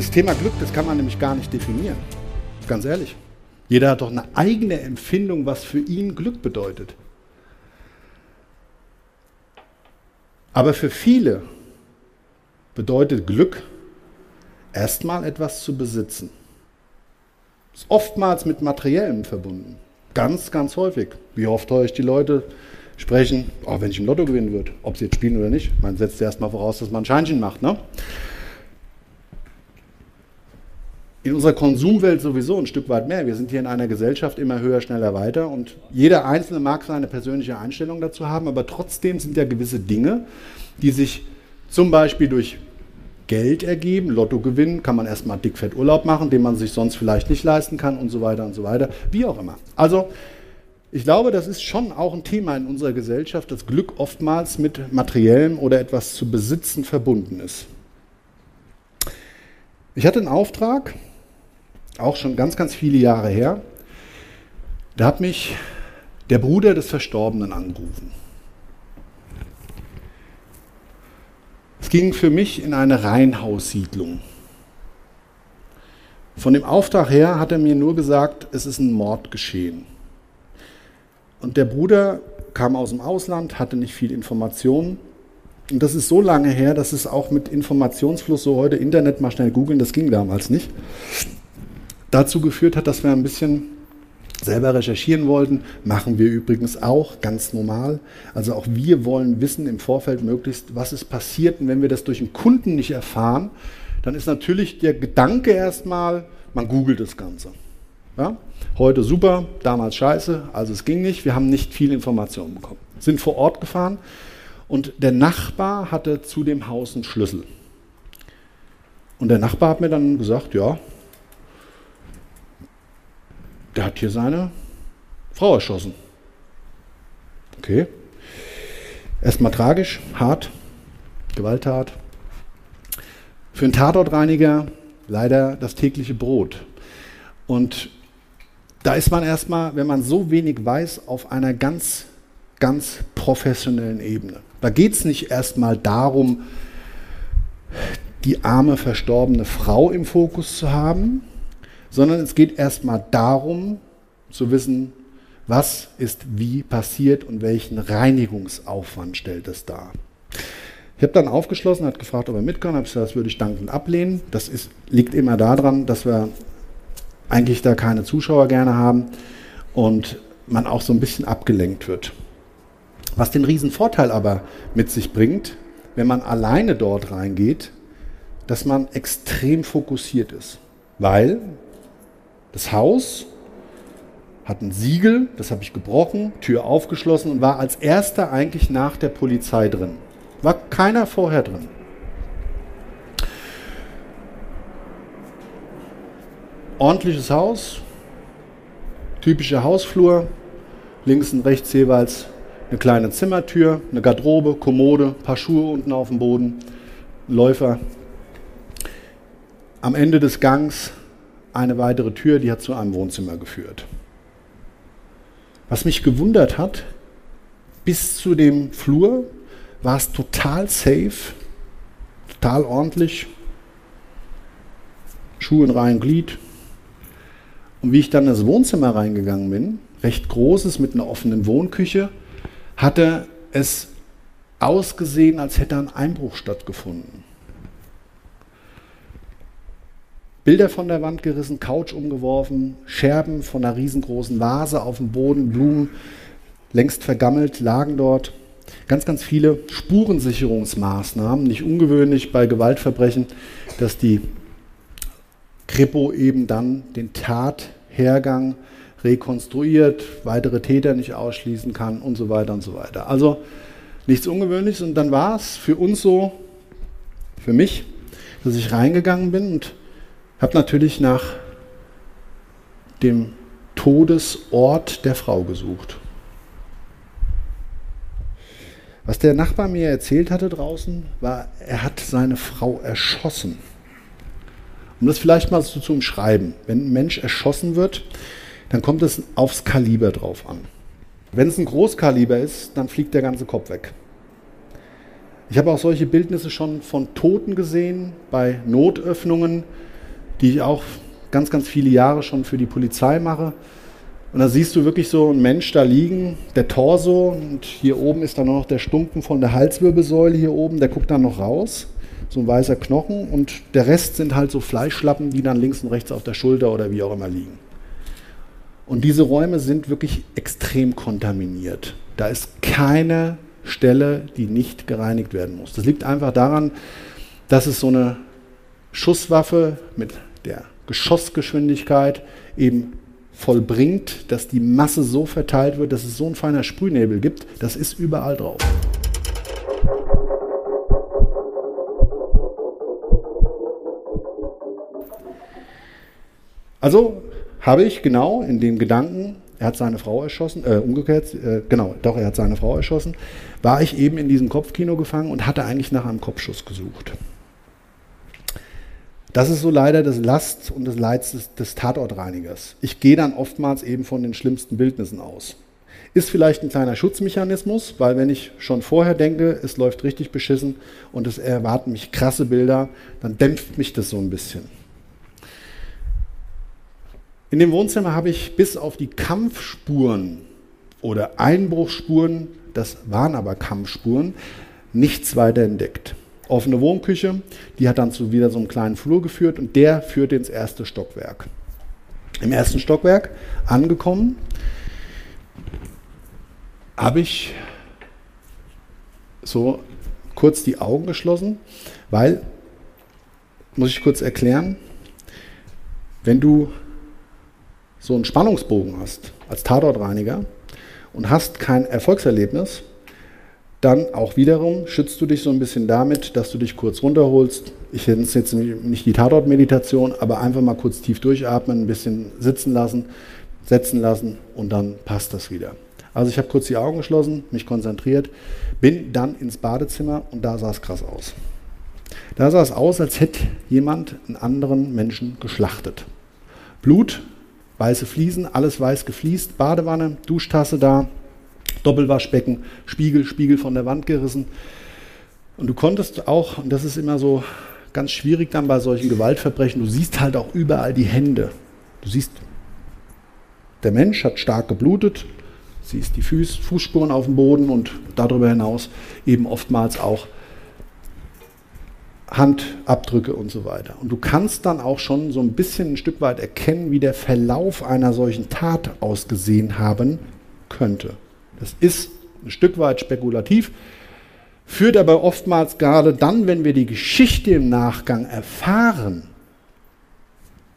Das Thema Glück, das kann man nämlich gar nicht definieren. Ganz ehrlich. Jeder hat doch eine eigene Empfindung, was für ihn Glück bedeutet. Aber für viele bedeutet Glück erstmal etwas zu besitzen. Ist oftmals mit Materiellem verbunden. Ganz, ganz häufig. Wie oft höre ich die Leute sprechen, oh, wenn ich im Lotto gewinnen würde, ob sie jetzt spielen oder nicht. Man setzt erstmal voraus, dass man ein Scheinchen macht. Ne? In unserer Konsumwelt sowieso ein Stück weit mehr. Wir sind hier in einer Gesellschaft immer höher, schneller, weiter und jeder Einzelne mag seine persönliche Einstellung dazu haben, aber trotzdem sind ja gewisse Dinge, die sich zum Beispiel durch Geld ergeben, Lotto gewinnen, kann man erstmal dickfett Urlaub machen, den man sich sonst vielleicht nicht leisten kann und so weiter und so weiter, wie auch immer. Also ich glaube, das ist schon auch ein Thema in unserer Gesellschaft, dass Glück oftmals mit materiellem oder etwas zu besitzen verbunden ist. Ich hatte einen Auftrag, auch schon ganz, ganz viele Jahre her. Da hat mich der Bruder des Verstorbenen angerufen. Es ging für mich in eine Reihenhaussiedlung. Von dem Auftrag her hat er mir nur gesagt, es ist ein Mord geschehen. Und der Bruder kam aus dem Ausland, hatte nicht viel Informationen. Und das ist so lange her, dass es auch mit Informationsfluss, so heute Internet mal schnell googeln, das ging damals nicht dazu geführt hat, dass wir ein bisschen selber recherchieren wollten. Machen wir übrigens auch ganz normal. Also auch wir wollen wissen im Vorfeld möglichst, was ist passiert. Und wenn wir das durch einen Kunden nicht erfahren, dann ist natürlich der Gedanke erstmal, man googelt das Ganze. Ja? Heute super, damals scheiße, also es ging nicht. Wir haben nicht viel Informationen bekommen. Sind vor Ort gefahren und der Nachbar hatte zu dem Haus einen Schlüssel. Und der Nachbar hat mir dann gesagt, ja, der hat hier seine Frau erschossen. Okay. Erstmal tragisch, hart, Gewalttat. Für einen Tatortreiniger leider das tägliche Brot. Und da ist man erstmal, wenn man so wenig weiß, auf einer ganz, ganz professionellen Ebene. Da geht es nicht erstmal darum, die arme, verstorbene Frau im Fokus zu haben, sondern es geht erstmal darum zu wissen, was ist wie passiert und welchen Reinigungsaufwand stellt es dar. Ich habe dann aufgeschlossen, hat gefragt, ob er mit. Habe gesagt, das würde ich dankend ablehnen. Das ist, liegt immer daran, dass wir eigentlich da keine Zuschauer gerne haben und man auch so ein bisschen abgelenkt wird. Was den riesen Vorteil aber mit sich bringt, wenn man alleine dort reingeht, dass man extrem fokussiert ist. Weil das Haus hat ein Siegel, das habe ich gebrochen, Tür aufgeschlossen und war als erster eigentlich nach der Polizei drin. War keiner vorher drin. Ordentliches Haus, typischer Hausflur, links und rechts jeweils eine kleine Zimmertür, eine Garderobe, Kommode, paar Schuhe unten auf dem Boden, Läufer. Am Ende des Gangs eine weitere Tür, die hat zu einem Wohnzimmer geführt. Was mich gewundert hat, bis zu dem Flur war es total safe, total ordentlich. Schuhe in reinem Glied. Und wie ich dann in das Wohnzimmer reingegangen bin, recht großes mit einer offenen Wohnküche, hatte es ausgesehen, als hätte ein Einbruch stattgefunden. Bilder von der Wand gerissen, Couch umgeworfen, Scherben von einer riesengroßen Vase auf dem Boden, Blumen längst vergammelt lagen dort. Ganz, ganz viele Spurensicherungsmaßnahmen, nicht ungewöhnlich bei Gewaltverbrechen, dass die Kripo eben dann den Tathergang rekonstruiert, weitere Täter nicht ausschließen kann und so weiter und so weiter. Also nichts Ungewöhnliches. Und dann war es für uns so, für mich, dass ich reingegangen bin und habe natürlich nach dem Todesort der Frau gesucht. Was der Nachbar mir erzählt hatte draußen, war, er hat seine Frau erschossen. Um das vielleicht mal so zu umschreiben, wenn ein Mensch erschossen wird, dann kommt es aufs Kaliber drauf an. Wenn es ein Großkaliber ist, dann fliegt der ganze Kopf weg. Ich habe auch solche Bildnisse schon von Toten gesehen, bei Notöffnungen, die ich auch ganz, ganz viele Jahre schon für die Polizei mache. Und da siehst du wirklich so einen Mensch da liegen, der Torso, und hier oben ist dann noch der Stumpen von der Halswirbelsäule hier oben, der guckt dann noch raus, so ein weißer Knochen, und der Rest sind halt so Fleischschlappen, die dann links und rechts auf der Schulter oder wie auch immer liegen. Und diese Räume sind wirklich extrem kontaminiert. Da ist keine Stelle, die nicht gereinigt werden muss. Das liegt einfach daran, dass es so eine Schusswaffe mit der Geschossgeschwindigkeit eben vollbringt, dass die Masse so verteilt wird, dass es so ein feiner Sprühnebel gibt. Das ist überall drauf. Also habe ich genau in dem Gedanken, er hat seine Frau erschossen, äh, umgekehrt, äh, genau, doch, er hat seine Frau erschossen, war ich eben in diesem Kopfkino gefangen und hatte eigentlich nach einem Kopfschuss gesucht. Das ist so leider das Last und das Leid des, des Tatortreinigers. Ich gehe dann oftmals eben von den schlimmsten Bildnissen aus. Ist vielleicht ein kleiner Schutzmechanismus, weil wenn ich schon vorher denke, es läuft richtig beschissen und es erwarten mich krasse Bilder, dann dämpft mich das so ein bisschen. In dem Wohnzimmer habe ich bis auf die Kampfspuren oder Einbruchsspuren, das waren aber Kampfspuren, nichts weiter entdeckt offene Wohnküche. Die hat dann zu wieder so einem kleinen Flur geführt und der führte ins erste Stockwerk. Im ersten Stockwerk angekommen, habe ich so kurz die Augen geschlossen, weil, muss ich kurz erklären, wenn du so einen Spannungsbogen hast als Tatortreiniger und hast kein Erfolgserlebnis, dann auch wiederum schützt du dich so ein bisschen damit, dass du dich kurz runterholst. Ich nenne es jetzt nicht die Tatort-Meditation, aber einfach mal kurz tief durchatmen, ein bisschen sitzen lassen, setzen lassen und dann passt das wieder. Also ich habe kurz die Augen geschlossen, mich konzentriert, bin dann ins Badezimmer und da sah es krass aus. Da sah es aus, als hätte jemand einen anderen Menschen geschlachtet. Blut, weiße Fliesen, alles weiß gefliest, Badewanne, Duschtasse da, Doppelwaschbecken, Spiegel, Spiegel von der Wand gerissen. Und du konntest auch, und das ist immer so ganz schwierig dann bei solchen Gewaltverbrechen, du siehst halt auch überall die Hände. Du siehst, der Mensch hat stark geblutet, siehst die Fuß, Fußspuren auf dem Boden und darüber hinaus eben oftmals auch Handabdrücke und so weiter. Und du kannst dann auch schon so ein bisschen ein Stück weit erkennen, wie der Verlauf einer solchen Tat ausgesehen haben könnte. Das ist ein Stück weit spekulativ, führt aber oftmals gerade dann, wenn wir die Geschichte im Nachgang erfahren,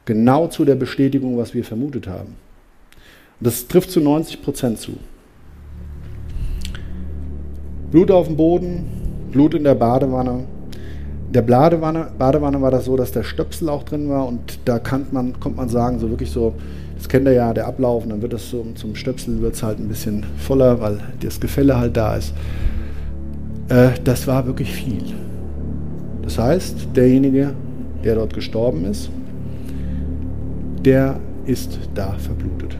genau zu der Bestätigung, was wir vermutet haben. Und das trifft zu 90 Prozent zu. Blut auf dem Boden, Blut in der Badewanne. In der Badewanne, Badewanne war das so, dass der Stöpsel auch drin war und da man, kommt man sagen, so wirklich so das kennt ihr ja, der Ablauf, und dann wird das so zum Stöpsel wird es halt ein bisschen voller, weil das Gefälle halt da ist. Äh, das war wirklich viel. Das heißt, derjenige, der dort gestorben ist, der ist da verblutet.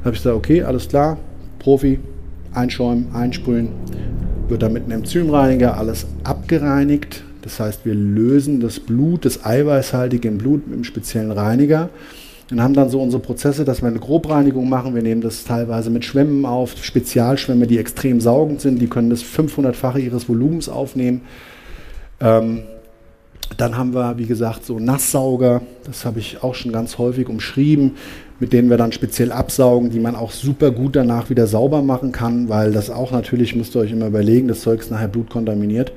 Habe ich gesagt, okay, alles klar, Profi, einschäumen, einsprühen, wird dann mit einem Enzymreiniger alles abgereinigt. Das heißt, wir lösen das Blut, das eiweißhaltige im Blut mit einem speziellen Reiniger und haben dann so unsere Prozesse, dass wir eine Grobreinigung machen. Wir nehmen das teilweise mit Schwämmen auf, Spezialschwämme, die extrem saugend sind. Die können das 500-fache ihres Volumens aufnehmen. Ähm, dann haben wir, wie gesagt, so Nasssauger, das habe ich auch schon ganz häufig umschrieben, mit denen wir dann speziell absaugen, die man auch super gut danach wieder sauber machen kann, weil das auch natürlich, müsst ihr euch immer überlegen, das Zeug ist nachher blutkontaminiert.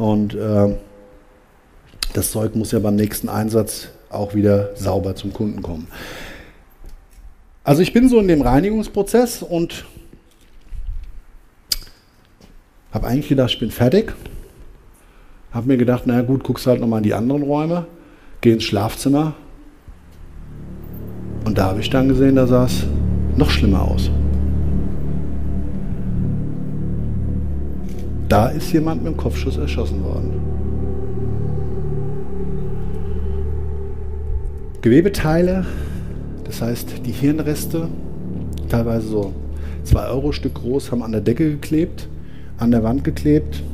Und äh, das Zeug muss ja beim nächsten Einsatz auch wieder sauber zum Kunden kommen. Also ich bin so in dem Reinigungsprozess und habe eigentlich gedacht, ich bin fertig. Habe mir gedacht, naja gut, guckst halt nochmal in die anderen Räume, geh ins Schlafzimmer. Und da habe ich dann gesehen, da sah es noch schlimmer aus. Da ist jemand mit dem Kopfschuss erschossen worden. Gewebeteile, das heißt die Hirnreste, teilweise so 2 Euro Stück groß, haben an der Decke geklebt, an der Wand geklebt,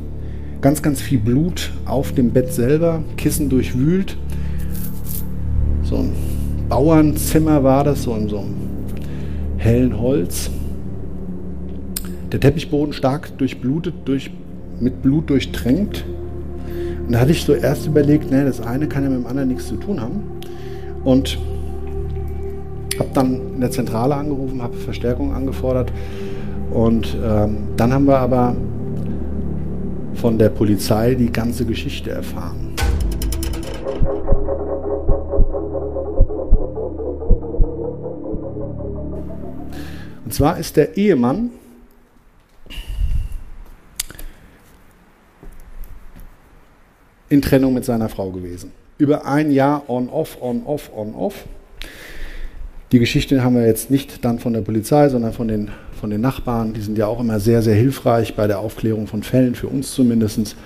ganz, ganz viel Blut auf dem Bett selber, Kissen durchwühlt. So ein Bauernzimmer war das, so in so einem hellen Holz. Der Teppichboden stark durchblutet, durch, mit Blut durchtränkt. Und da hatte ich so erst überlegt, ne, das eine kann ja mit dem anderen nichts zu tun haben. Und habe dann in der Zentrale angerufen, habe Verstärkung angefordert. Und ähm, dann haben wir aber von der Polizei die ganze Geschichte erfahren. Und zwar ist der Ehemann in Trennung mit seiner Frau gewesen. Über ein Jahr on-off, on-off, on-off. Die Geschichte haben wir jetzt nicht dann von der Polizei, sondern von den von den Nachbarn. Die sind ja auch immer sehr, sehr hilfreich bei der Aufklärung von Fällen, für uns zumindest.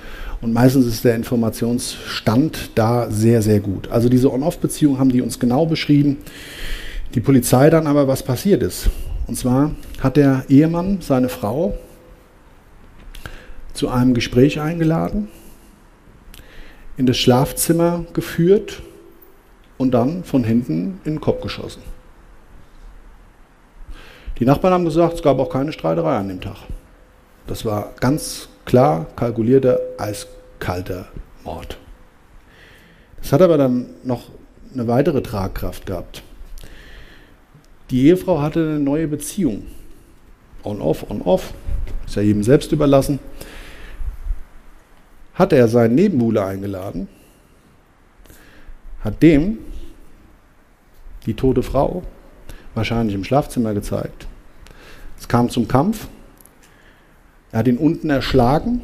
Und meistens ist der Informationsstand da sehr, sehr gut. Also diese On-Off-Beziehung haben die uns genau beschrieben. Die Polizei dann aber, was passiert ist. Und zwar hat der Ehemann seine Frau zu einem Gespräch eingeladen, in das Schlafzimmer geführt und dann von hinten in den Kopf geschossen. Die Nachbarn haben gesagt, es gab auch keine Streiterei an dem Tag. Das war ganz klar kalkulierter, eiskalter Mord. Das hat aber dann noch eine weitere Tragkraft gehabt. Die Ehefrau hatte eine neue Beziehung. On-off, on-off. Ist ja jedem selbst überlassen. Hat er seinen Nebenbuhler eingeladen, hat dem die tote Frau wahrscheinlich im Schlafzimmer gezeigt es kam zum Kampf. Er hat ihn unten erschlagen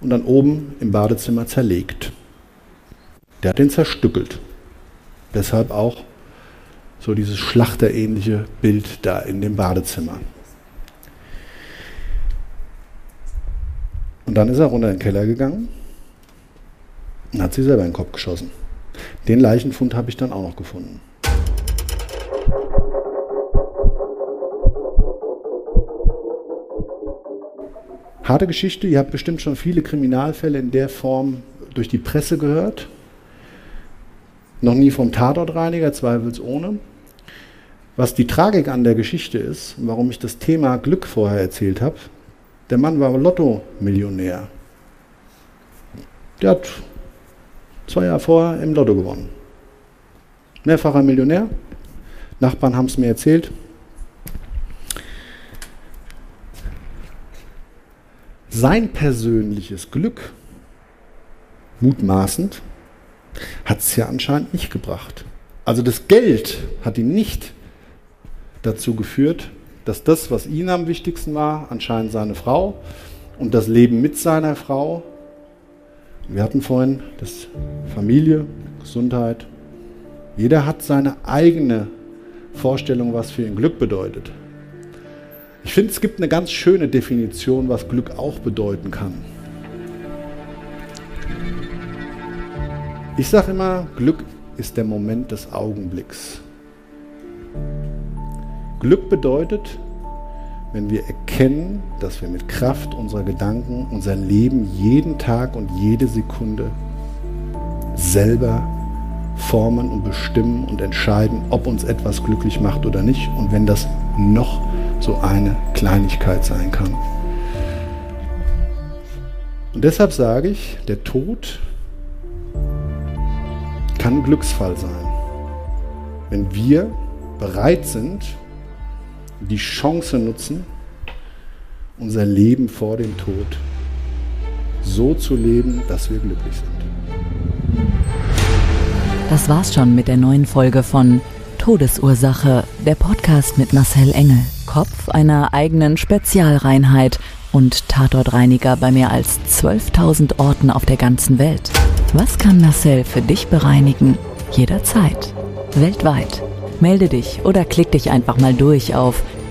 und dann oben im Badezimmer zerlegt. Der hat ihn zerstückelt. Deshalb auch so dieses schlachterähnliche Bild da in dem Badezimmer. Und dann ist er runter in den Keller gegangen und hat sie selber in den Kopf geschossen. Den Leichenfund habe ich dann auch noch gefunden. Harte Geschichte, ihr habt bestimmt schon viele Kriminalfälle in der Form durch die Presse gehört. Noch nie vom Tatortreiniger, zweifelsohne. Was die Tragik an der Geschichte ist, warum ich das Thema Glück vorher erzählt habe, der Mann war Lotto-Millionär. Der hat zwei Jahre vorher im Lotto gewonnen. Mehrfacher Millionär. Nachbarn haben es mir erzählt. sein persönliches Glück, mutmaßend, hat es ja anscheinend nicht gebracht. Also das Geld hat ihn nicht dazu geführt, dass das, was ihm am wichtigsten war, anscheinend seine Frau und das Leben mit seiner Frau, wir hatten vorhin das Familie, Gesundheit, jeder hat seine eigene Vorstellung, was für ihn Glück bedeutet. Ich finde, es gibt eine ganz schöne Definition, was Glück auch bedeuten kann. Ich sage immer, Glück ist der Moment des Augenblicks. Glück bedeutet, wenn wir erkennen, dass wir mit Kraft unserer Gedanken unser Leben jeden Tag und jede Sekunde selber formen und bestimmen und entscheiden, ob uns etwas glücklich macht oder nicht und wenn das noch so eine Kleinigkeit sein kann. Und deshalb sage ich, der Tod kann Glücksfall sein, wenn wir bereit sind, die Chance nutzen, unser Leben vor dem Tod so zu leben, dass wir glücklich sind. Das war's schon mit der neuen Folge von Todesursache, der Podcast mit Marcel Engel, Kopf einer eigenen Spezialreinheit und Tatortreiniger bei mehr als 12.000 Orten auf der ganzen Welt. Was kann Marcel für dich bereinigen? Jederzeit. Weltweit. Melde dich oder klick dich einfach mal durch auf